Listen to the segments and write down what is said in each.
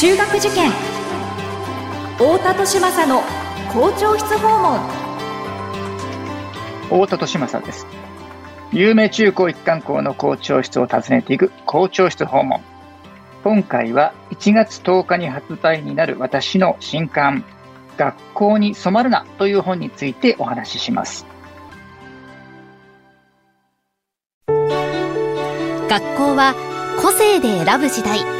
中学受験。太田利政の校長室訪問。太田利政です。有名中高一貫校の校長室を訪ねていく校長室訪問。今回は1月10日に発売になる私の新刊学校に染まるなという本についてお話しします。学校は個性で選ぶ時代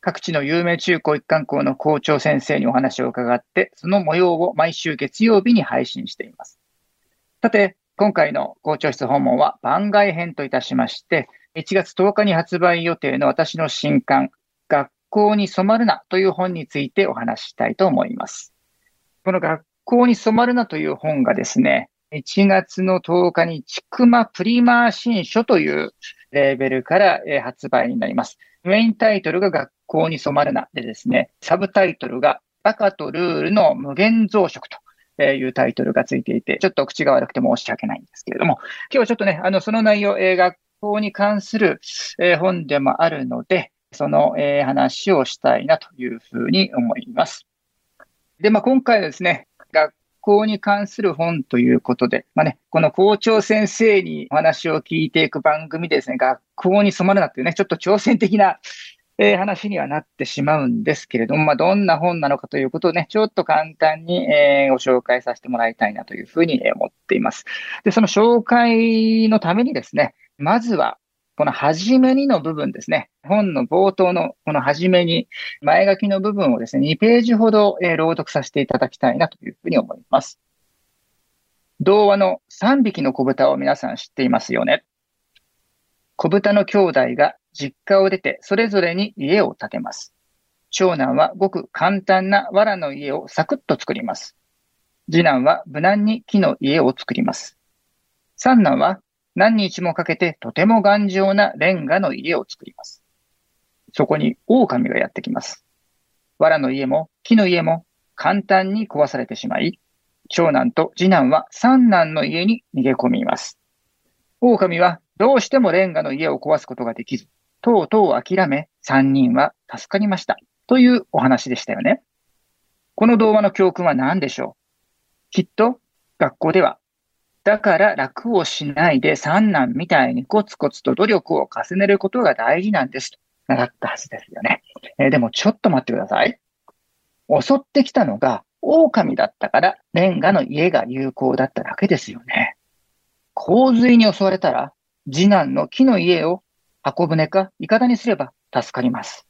各地の有名中高一貫校の校長先生にお話を伺って、その模様を毎週月曜日に配信しています。さて、今回の校長室訪問は番外編といたしまして、1月10日に発売予定の私の新刊、学校に染まるなという本についてお話したいと思います。この学校に染まるなという本がですね、1月の10日にちくまプリマー新書というレーベルから発売になります。メインタイトルが学校に染まるなでですね、サブタイトルがバカとルールの無限増殖というタイトルがついていて、ちょっと口が悪くて申し訳ないんですけれども、今日はちょっとね、あの、その内容、えー、学校に関する、え、本でもあるので、その、え、話をしたいなというふうに思います。で、まあ、今回はですね、学校に関する本ということで、まあね、この校長先生にお話を聞いていく番組でですね、学校に染まるなっていうね、ちょっと挑戦的な、えー、話にはなってしまうんですけれども、まあ、どんな本なのかということをね、ちょっと簡単に、えー、ご紹介させてもらいたいなというふうに思っています。で、その紹介のためにですね、まずは、この初めにの部分ですね。本の冒頭のこの初めに、前書きの部分をですね、2ページほど、えー、朗読させていただきたいなというふうに思います。童話の3匹の子豚を皆さん知っていますよね。子豚の兄弟が実家を出てそれぞれに家を建てます。長男はごく簡単な藁の家をサクッと作ります。次男は無難に木の家を作ります。三男は何日もかけてとても頑丈なレンガの家を作ります。そこに狼がやってきます。藁の家も木の家も簡単に壊されてしまい、長男と次男は三男の家に逃げ込みます。狼はどうしてもレンガの家を壊すことができず、とうとう諦め、三人は助かりました。というお話でしたよね。この童話の教訓は何でしょう？きっと学校ではだから楽をしないで三男みたいにコツコツと努力を重ねることが大事なんですと習ったはずですよね。えー、でもちょっと待ってください。襲ってきたのが狼だったからレンガの家が有効だっただけですよね。洪水に襲われたら次男の木の家を箱舟かイカダにすれば助かります。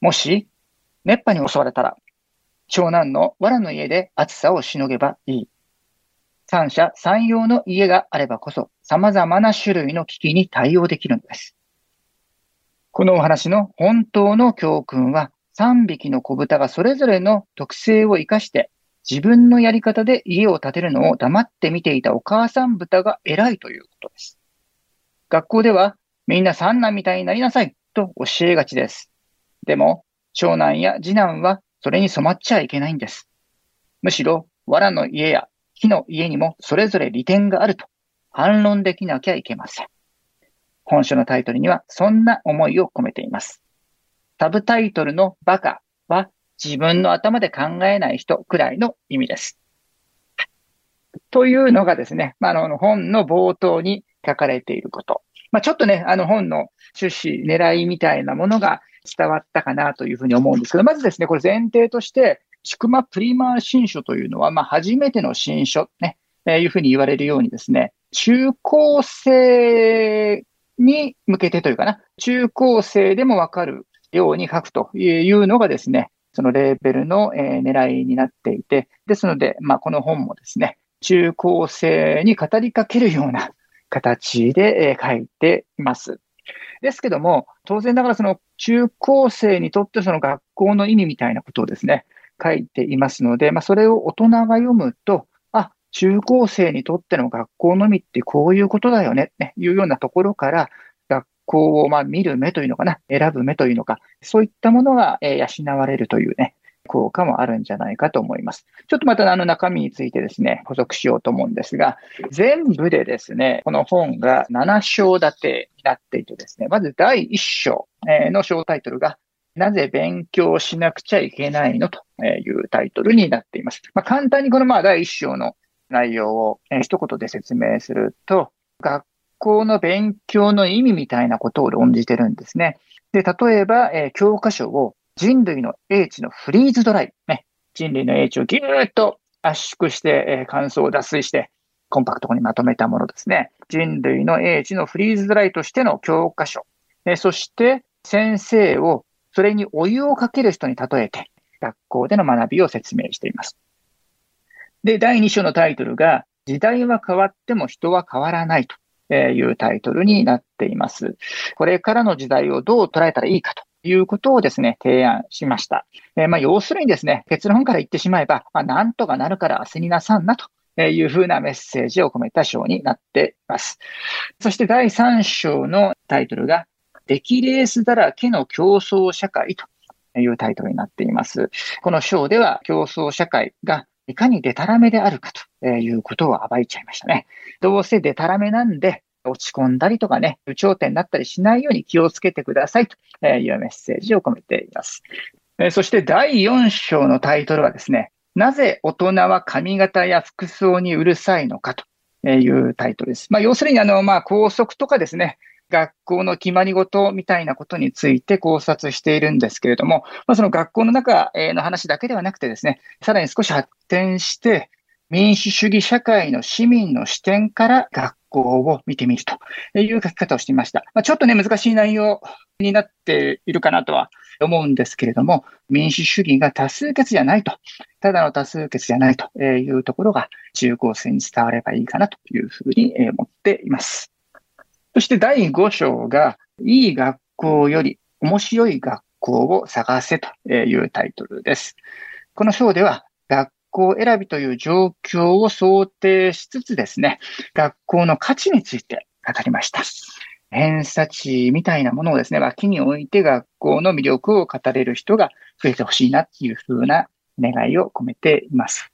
もし熱波に襲われたら長男の藁の家で暑さをしのげばいい。三者三様の家があればこそ、様々な種類の危機に対応できるのです。このお話の本当の教訓は、3匹の子豚がそれぞれの特性を生かして、自分のやり方で家を建てるのを黙って見ていたお母さん豚が偉いということです。学校では、みんな三男みたいになりなさいと教えがちです。でも、長男や次男はそれに染まっちゃいけないんです。むしろ、藁の家や木の家にもそれぞれ利点があると反論できなきゃいけません。本書のタイトルにはそんな思いを込めています。サブタイトルのバカは自分の頭で考えない人くらいの意味です。というのがですね、まあ、あの本の冒頭に書かれていること。まあ、ちょっとね、あの本の趣旨、狙いみたいなものが伝わったかなというふうに思うんですけど、まずですね、これ前提として、ちくまプリマー新書というのは、まあ、初めての新書、ね、えー、いうふうに言われるようにですね、中高生に向けてというかな、中高生でもわかるように書くというのがですね、そのレーベルの、えー、狙いになっていて、ですので、まあ、この本もですね、中高生に語りかけるような形で、書いています。ですけども、当然ながらその中高生にとってその学校の意味みたいなことをですね、書いていますので、まあ、それを大人が読むと、あ、中高生にとっての学校のみってこういうことだよね、ね、いうようなところから、学校をま見る目というのかな、選ぶ目というのか、そういったものが養われるというね、効果もあるんじゃないかと思います。ちょっとまたあの中身についてですね、補足しようと思うんですが、全部でですね、この本が7章立てになっていてですね、まず第1章の小タイトルが、なぜ勉強しなくちゃいけないのというタイトルになっています。まあ、簡単にこのまあ第1章の内容を一言で説明すると、学校の勉強の意味みたいなことを論じてるんですね。で、例えば、え教科書を人類の英知のフリーズドライ、ね、人類の英知をぎゅーっと圧縮して、えー、感想を脱水して、コンパクトにまとめたものですね。人類の英知のフリーズドライとしての教科書。えー、そして、先生をそれにお湯をかける人に例えて、学校での学びを説明しています。で、第2章のタイトルが、時代は変わっても人は変わらないというタイトルになっています。これからの時代をどう捉えたらいいかということをですね、提案しました。えー、まあ、要するにですね、結論から言ってしまえば、まあ、なんとかなるから焦りなさんなというふうなメッセージを込めた章になっています。そして第3章のタイトルが、出来レースだらけの競争社会というタイトルになっています。この章では競争社会がいかにデタラメであるかということを暴いちゃいましたね。どうせデタラメなんで、落ち込んだりとかね、有頂天になったりしないように気をつけてくださいというメッセージを込めています。そして第4章のタイトルはですね、なぜ大人は髪型や服装にうるさいのかというタイトルです。まあ、要するにあの、まあ、校則とかですね、学校の決まり事みたいなことについて考察しているんですけれども、まあ、その学校の中の話だけではなくてですね、さらに少し発展して、民主主義社会の市民の視点から学校を見てみるという書き方をしていました。まあ、ちょっとね、難しい内容になっているかなとは思うんですけれども、民主主義が多数決じゃないと、ただの多数決じゃないというところが中高生に伝わればいいかなというふうに思っています。そして第5章が、いい学校より面白い学校を探せというタイトルです。この章では、学校選びという状況を想定しつつですね、学校の価値について語りました。偏差値みたいなものをですね、脇に置いて学校の魅力を語れる人が増えてほしいなっていうふうな願いを込めています。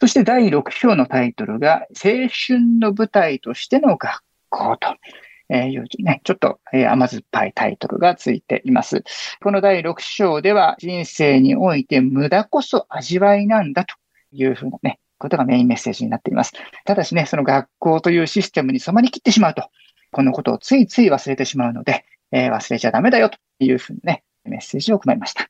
そして第6章のタイトルが、青春の舞台としての学校というね、ちょっと、え甘酸っぱいタイトルがついています。この第6章では人生において無駄こそ味わいなんだというふうなね、ことがメインメッセージになっています。ただしね、その学校というシステムに染まりきってしまうと、このことをついつい忘れてしまうので、えー、忘れちゃダメだよというふうにね、メッセージを込めました。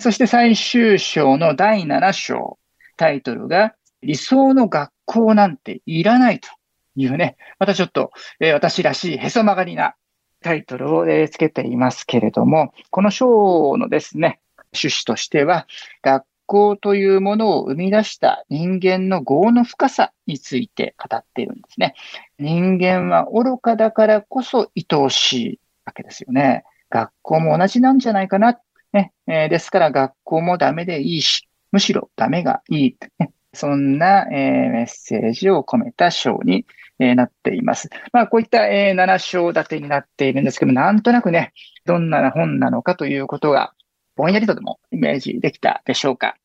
そして最終章の第7章、タイトルが理想の学校なんていらないというね、またちょっと、えー、私らしいへそ曲がりなタイトルを、え、つけていますけれども、この章のですね、趣旨としては、学校というものを生み出した人間の業の深さについて語っているんですね。人間は愚かだからこそ愛おしいわけですよね。学校も同じなんじゃないかな。ねえー、ですから学校もダメでいいし、むしろダメがいい。ね、そんな、え、メッセージを込めた章にえ、なっています。まあ、こういった、え、7章立てになっているんですけども、なんとなくね、どんな本なのかということが、ぼんやりとでもイメージできたでしょうか。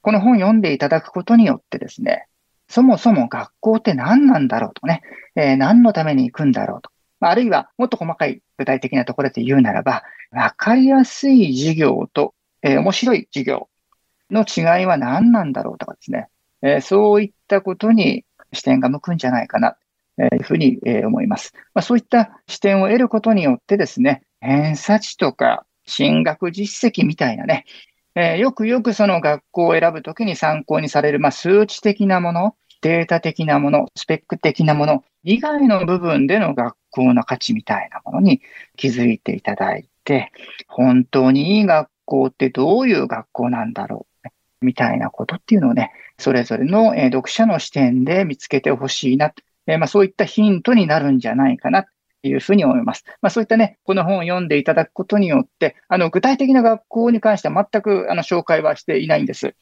この本読んでいただくことによってですね、そもそも学校って何なんだろうとね、えー、何のために行くんだろうと。あるいは、もっと細かい具体的なところで言うならば、わかりやすい授業と、えー、面白い授業の違いは何なんだろうとかですね、え、そういったことに視点が向くんじゃないかな。えいうふうに、え思います。まあ、そういった視点を得ることによってですね、偏差値とか進学実績みたいなね、えー、よくよくその学校を選ぶときに参考にされる、まあ、数値的なもの、データ的なもの、スペック的なもの以外の部分での学校の価値みたいなものに気づいていただいて、本当にいい学校ってどういう学校なんだろう、みたいなことっていうのをね、それぞれの読者の視点で見つけてほしいなえ、まあ、そういったヒントになるんじゃないかな、というふうに思います。まあ、そういったね、この本を読んでいただくことによって、あの、具体的な学校に関しては全くあの紹介はしていないんです。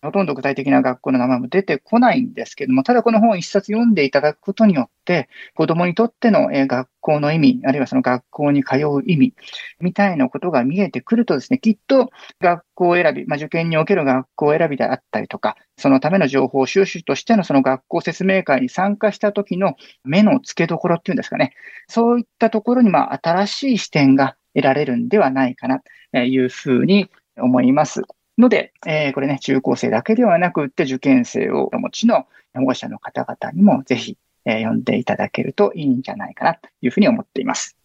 ほとんど具体的な学校の名前も出てこないんですけども、ただこの本を一冊読んでいただくことによって、子供にとっての学校の意味、あるいはその学校に通う意味、みたいなことが見えてくるとですね、きっと学校選び、まあ、受験における学校選びであったりとか、そのための情報収集としてのその学校説明会に参加した時の目の付けどころっていうんですかね、そういったところにまあ新しい視点が得られるんではないかなというふうに思います。ので、えー、これね、中高生だけではなくって、受験生をお持ちの保護者の方々にもぜひ、えー、読んでいただけるといいんじゃないかなというふうに思っています。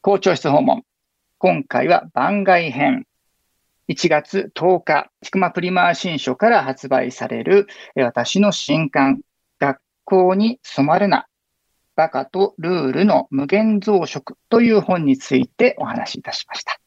校長室訪問。今回は番外編。1月10日、ちくまプリマー新書から発売される、私の新刊、学校に染まるな、バカとルールの無限増殖という本についてお話しいたしました。